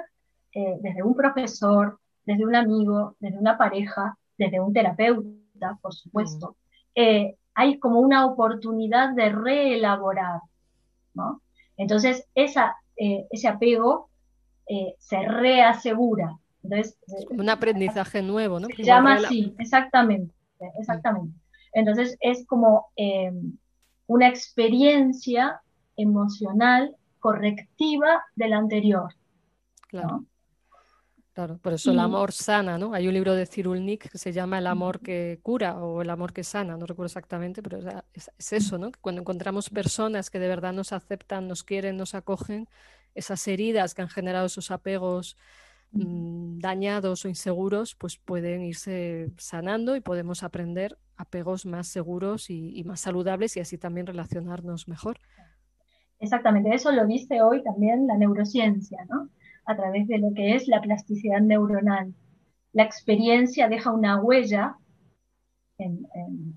eh, desde un profesor, desde un amigo, desde una pareja, desde un terapeuta, por supuesto, mm. eh, hay como una oportunidad de reelaborar, ¿no? Entonces, esa, eh, ese apego se reasegura. Entonces, un aprendizaje nuevo, ¿no? Se llama así, exactamente, exactamente. Entonces, es como una experiencia emocional correctiva de la anterior. Claro. Claro, por eso el amor sana, ¿no? Hay un libro de Cyrulnik que se llama El amor que cura o El amor que sana, no recuerdo exactamente, pero es, eso, ¿no? Cuando encontramos personas que de verdad nos aceptan, nos quieren, nos acogen, esas heridas que han generado esos apegos mm, dañados o inseguros, pues pueden irse sanando y podemos aprender apegos más seguros y, y más saludables y así también relacionarnos mejor. Exactamente, eso lo dice hoy también la neurociencia, ¿no? a través de lo que es la plasticidad neuronal. La experiencia deja una huella en,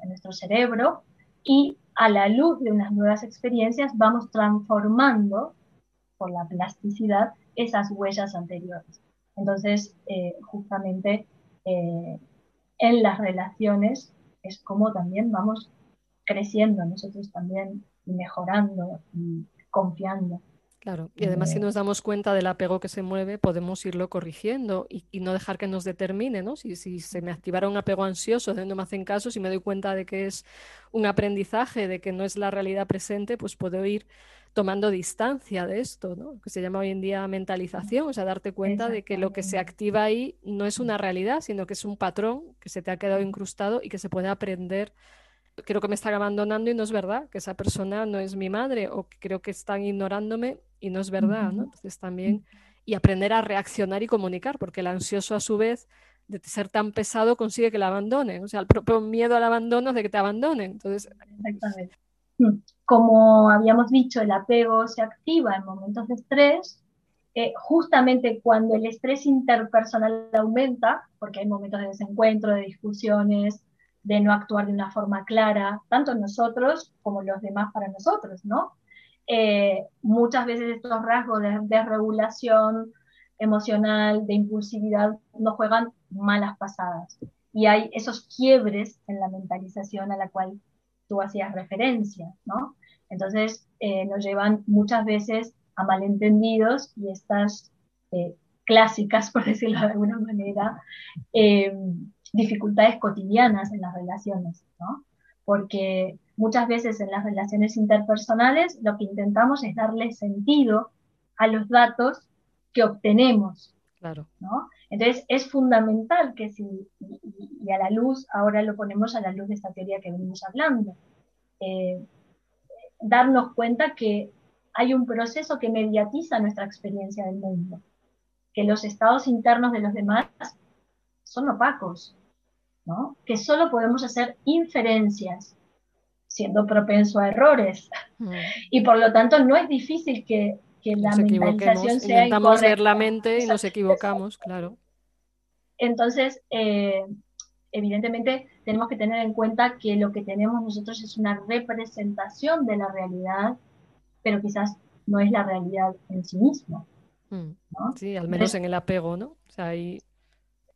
nuestro cerebro y a la luz de unas nuevas experiencias vamos transformando por la plasticidad esas huellas anteriores. Entonces, eh, justamente eh, en las relaciones es como también vamos creciendo nosotros también mejorando y confiando. Claro, y además si nos damos cuenta del apego que se mueve, podemos irlo corrigiendo y, no dejar que nos determine, ¿no? Si, si, se me activara un apego ansioso, de no me hacen caso, si me doy cuenta de que es un aprendizaje, de que no es la realidad presente, pues puedo ir tomando distancia de esto, ¿no? Que se llama hoy en día mentalización, o sea, darte cuenta de que lo que se activa ahí no es una realidad, sino que es un patrón que se te ha quedado incrustado y que se puede aprender creo que me están abandonando y no es verdad, que esa persona no es mi madre o que creo que están ignorándome y no es verdad, ¿no? Entonces también, y aprender a reaccionar y comunicar, porque el ansioso a su vez, de ser tan pesado, consigue que la abandonen. O sea, el propio miedo al abandono es de que te abandonen. Entonces, Exactamente. Como habíamos dicho, el apego se activa en momentos de estrés, eh, justamente cuando el estrés interpersonal aumenta, porque hay momentos de desencuentro, de discusiones, de no actuar de una forma clara, tanto nosotros como los demás para nosotros, ¿no? Eh, muchas veces estos rasgos de desregulación emocional, de impulsividad, nos juegan malas pasadas. Y hay esos quiebres en la mentalización a la cual tú hacías referencia, ¿no? Entonces, eh, nos llevan muchas veces a malentendidos y estas eh, clásicas, [LAUGHS] por decirlo de alguna manera, eh, dificultades cotidianas en las relaciones, ¿no? Porque muchas veces en las relaciones interpersonales lo que intentamos es darle sentido a los datos que obtenemos. Claro. ¿no? Entonces es fundamental que si, y, a la luz, ahora lo ponemos a la luz de esta teoría que venimos hablando, eh, darnos cuenta que hay un proceso que mediatiza nuestra experiencia del mundo, que los estados internos de los demás son opacos, ¿no? que solo podemos hacer inferencias, siendo propenso a errores. Mm. [LAUGHS] Y por lo tanto no es difícil que, la mentalización sea Intentamos ver la mente y nos equivocamos, claro. Entonces, eh, evidentemente tenemos que tener en cuenta que lo que tenemos nosotros es una representación de la realidad, pero quizás no es la realidad en sí mismo. Mm. Sí, al menos en el apego, ¿no? O sea, ahí...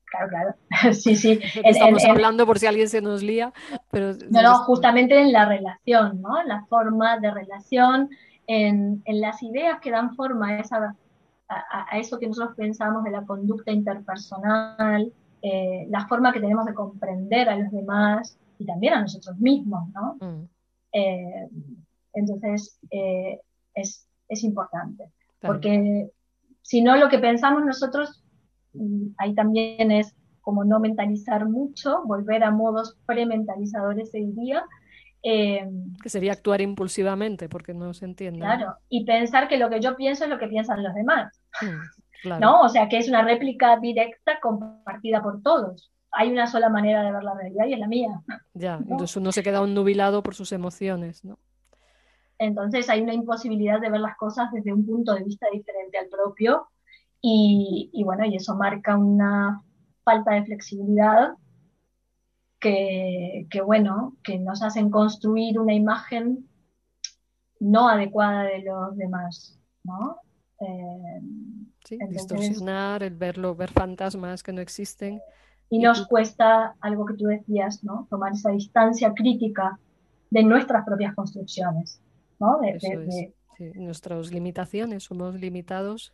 Claro, claro. [LAUGHS] sí, sí. Estamos hablando por si alguien se nos lía, pero... No, no, justamente en la relación, ¿no? La forma de relación, en, las ideas que dan forma a, esa, a, eso que nosotros pensamos de la conducta interpersonal, eh, la forma que tenemos de comprender a los demás y también a nosotros mismos, ¿no? Mm. Eh, entonces, eh, es, importante, porque si no, lo que pensamos nosotros, mm, ahí también es como no mentalizar mucho, volver a modos prementalizadores, se diría, que sería actuar impulsivamente porque no se entiende. Claro, y pensar que lo que yo pienso es lo que piensan los demás. Mm. ¿No? O sea, que es una réplica directa compartida por todos. Hay una sola manera de ver la realidad y es la mía. Ya, [LAUGHS] entonces uno se queda un nubilado por sus emociones, ¿no? Entonces hay una imposibilidad de ver las cosas desde un punto de vista diferente al propio y, bueno, y eso marca una falta de flexibilidad que, que, bueno, que nos hacen construir una imagen no adecuada de los demás, ¿no? Eh, sí, distorsionar, el verlo, ver fantasmas que no existen. Y nos cuesta algo que tú decías, ¿no? Tomar esa distancia crítica de nuestras propias construcciones, ¿no? De, Nuestras limitaciones, somos limitados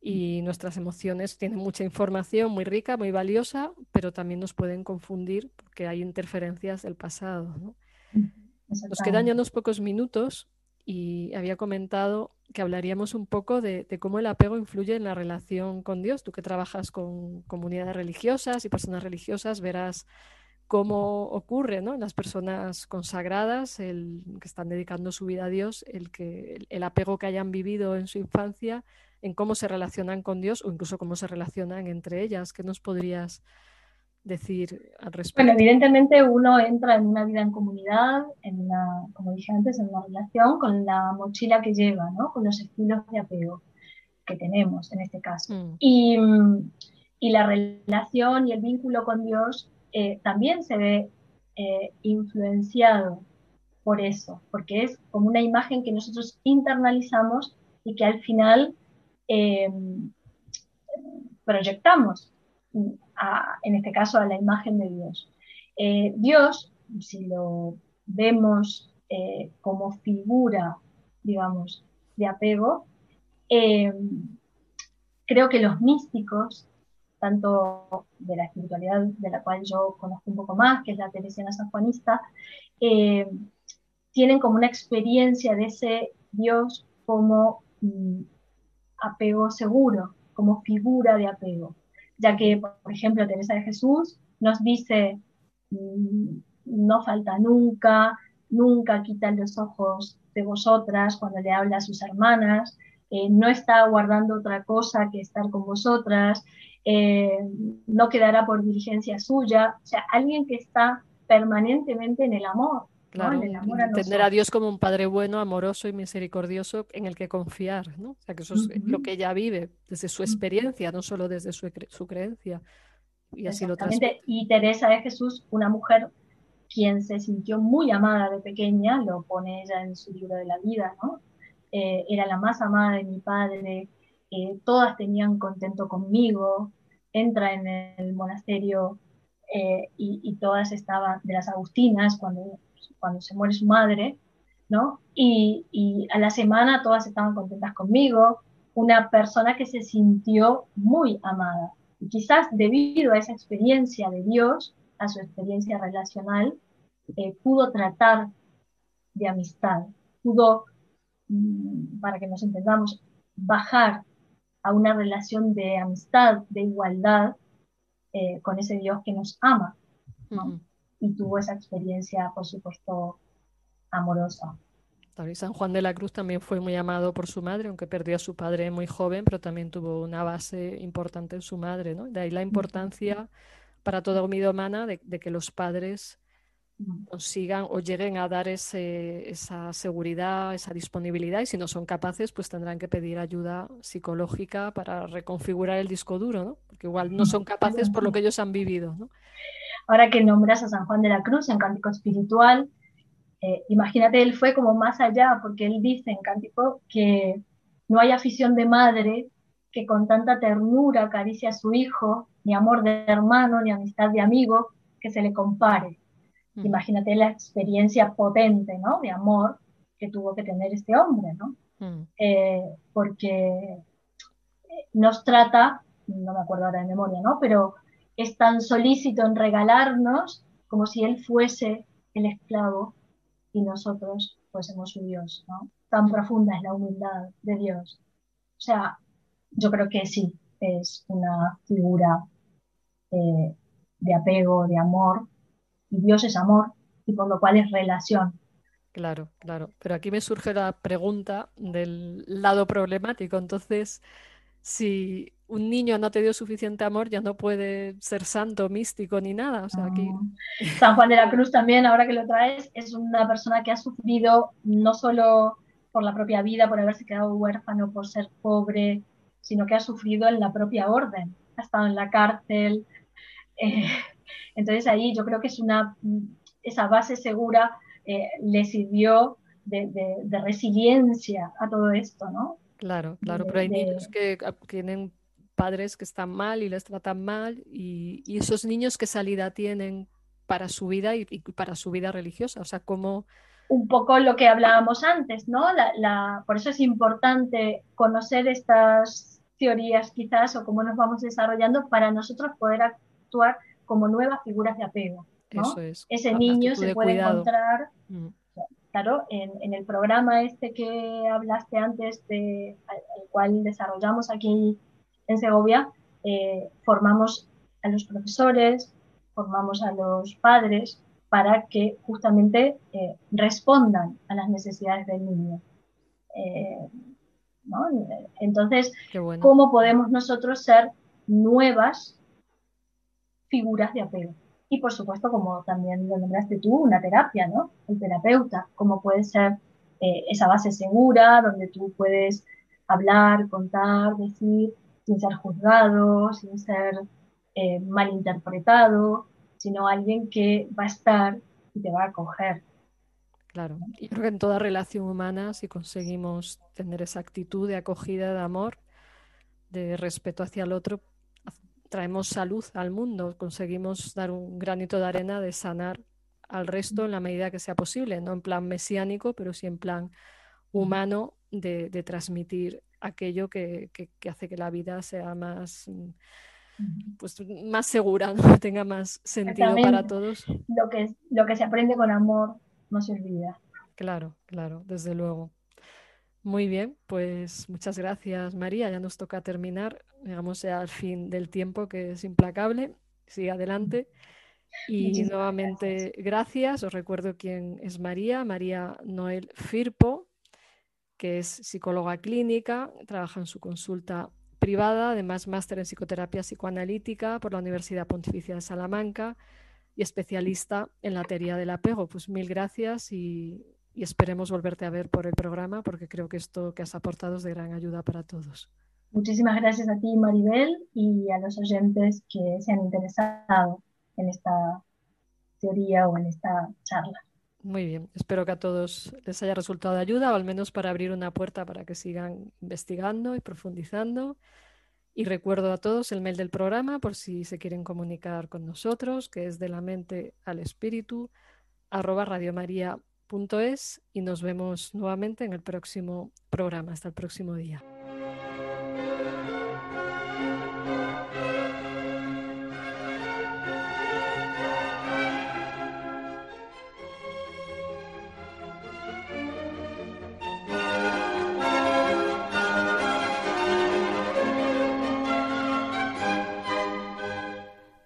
y nuestras emociones tienen mucha información muy rica, muy valiosa, pero también nos pueden confundir porque hay interferencias del pasado. ¿no? Nos quedan ya unos pocos minutos y había comentado que hablaríamos un poco de, cómo el apego influye en la relación con Dios. Tú que trabajas con comunidades religiosas y personas religiosas, verás cómo ocurre ¿no? en las personas consagradas, el, que están dedicando su vida a Dios, el, que, el apego que hayan vivido en su infancia, en cómo se relacionan con Dios o incluso cómo se relacionan entre ellas. ¿Qué nos podrías decir al respecto? Bueno, evidentemente uno entra en una vida en comunidad, en una, como dije antes, en una relación con la mochila que lleva, ¿no? Con los estilos de apego que tenemos en este caso. Mm. Y, y, la relación y el vínculo con Dios eh, también se ve eh, influenciado por eso, porque es como una imagen que nosotros internalizamos y que al final eh, proyectamos en este caso, a la imagen de Dios. Eh, Dios, si lo vemos eh, como figura, digamos, de apego, eh, creo que los místicos, tanto de la espiritualidad de la cual yo conozco un poco más, que es la teresiana sanjuanista, tienen como una experiencia de ese Dios como mm, apego seguro, como figura de apego ya que, por ejemplo, Teresa de Jesús nos dice, mm, no falta nunca, nunca quitan los ojos de vosotras cuando le habla a sus hermanas, eh, no está guardando otra cosa que estar con vosotras, eh, no quedará por diligencia suya, o sea, alguien que está permanentemente en el amor, Claro, entender a Dios como un Padre bueno, amoroso y misericordioso en el que confiar, ¿no? O sea, que eso es lo que ella vive desde su experiencia, no solo desde su, creencia. Y así lo Y Teresa de Jesús, una mujer quien se sintió muy amada de pequeña, lo pone ella en su libro de la vida, ¿no? Eh, era la más amada de mi padre, eh, todas tenían contento conmigo, entra en el monasterio eh, y, y, todas estaban de las Agustinas cuando cuando se muere su madre, ¿no? Y, y a la semana todas estaban contentas conmigo, una persona que se sintió muy amada. Y quizás debido a esa experiencia de Dios, a su experiencia relacional, eh, pudo tratar de amistad, pudo, mm, para que nos entendamos, bajar a una relación de amistad, de igualdad eh, con ese Dios que nos ama. Y tuvo esa experiencia, por supuesto, amorosa. San Juan de la Cruz también fue muy amado por su madre, aunque perdió a su padre muy joven, pero también tuvo una base importante en su madre, ¿no? De ahí la importancia para toda vida humana de, que los padres consigan o lleguen a dar esa seguridad, esa disponibilidad y si no son capaces, pues tendrán que pedir ayuda psicológica para reconfigurar el disco duro, ¿no? Porque igual no son capaces por lo que ellos han vivido, ¿no? Ahora que nombras a San Juan de la Cruz en Cántico Espiritual, eh, imagínate, él fue como más allá, porque él dice en Cántico que no hay afición de madre que con tanta ternura acaricia a su hijo, ni amor de hermano, ni amistad de amigo, que se le compare. Mm. Imagínate la experiencia potente, ¿no? De amor que tuvo que tener este hombre, ¿no? Mm. Eh, porque nos trata, no me acuerdo ahora de memoria, ¿no? Pero es tan solícito en regalarnos como si él fuese el esclavo y nosotros fuésemos su Dios, ¿no? Tan profunda es la humildad de Dios. O sea, yo creo que sí, es una figura eh, de apego, de amor, y Dios es amor, y por lo cual es relación. Claro, claro. Pero aquí me surge la pregunta del lado problemático. Entonces, si un niño no te dio suficiente amor, ya no puede ser santo, místico ni nada. San Juan de la Cruz también, ahora que lo traes, es una persona que ha sufrido no solo por la propia vida, por haberse quedado huérfano, por ser pobre, sino que ha sufrido en la propia orden. Ha estado en la cárcel. [LAUGHS] Eh, entonces ahí yo creo que es una, esa base segura eh, le sirvió de, de resiliencia a todo esto, ¿no? Claro, claro, pero hay niños que tienen padres que están mal y les tratan mal y, esos niños qué salida tienen para su vida y, para su vida religiosa, o sea, cómo... Un poco lo que hablábamos antes, ¿no? La, por eso es importante conocer estas teorías quizás o cómo nos vamos desarrollando para nosotros poder actuar como nuevas figuras de apego. ¿no? Eso es. Ese niño se puede encontrar... Mm claro, en, el programa este que hablaste antes, de, el cual desarrollamos aquí en Segovia, eh, formamos a los profesores, formamos a los padres para que justamente eh, respondan a las necesidades del niño. Eh, Entonces, ¿cómo podemos nosotros ser nuevas figuras de apego? Y por supuesto, como también lo nombraste tú, una terapia, ¿no? El terapeuta, como puede ser eh, esa base segura donde tú puedes hablar, contar, decir, sin ser juzgado, sin ser eh, malinterpretado, sino alguien que va a estar y te va a acoger. Claro, y creo que en toda relación humana, si conseguimos tener esa actitud de acogida, de amor, de respeto hacia el otro, traemos salud al mundo, conseguimos dar un granito de arena de sanar al resto en la medida que sea posible, no en plan mesiánico, pero sí en plan humano de, transmitir aquello que, hace que la vida sea más, pues, más segura, [LAUGHS] tenga más sentido para todos. Lo que, lo que se aprende con amor no se olvida. Claro, claro, desde luego. Muy bien, pues muchas gracias María. Ya nos toca terminar, digamos, al fin del tiempo que es implacable. Sigue adelante. Y nuevamente gracias. Os recuerdo quién es María, María Noel Firpo, que es psicóloga clínica, trabaja en su consulta privada, además máster en psicoterapia psicoanalítica por la Universidad Pontificia de Salamanca y especialista en la teoría del apego. Pues mil gracias y y esperemos volverte a ver por el programa porque creo que esto que has aportado es de gran ayuda para todos. Muchísimas gracias a ti, Maribel, y a los oyentes que se han interesado en esta teoría o en esta charla. Muy bien, espero que a todos les haya resultado de ayuda o al menos para abrir una puerta para que sigan investigando y profundizando. Y recuerdo a todos el mail del programa por si se quieren comunicar con nosotros, que es de la mente al espíritu, arroba radiomaria es y nos vemos nuevamente en el próximo programa. Hasta el próximo día.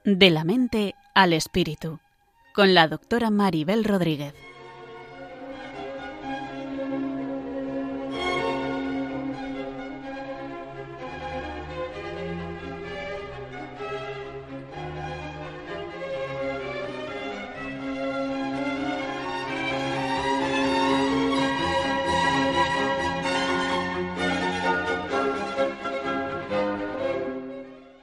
De la mente al espíritu, con la doctora Maribel Rodríguez.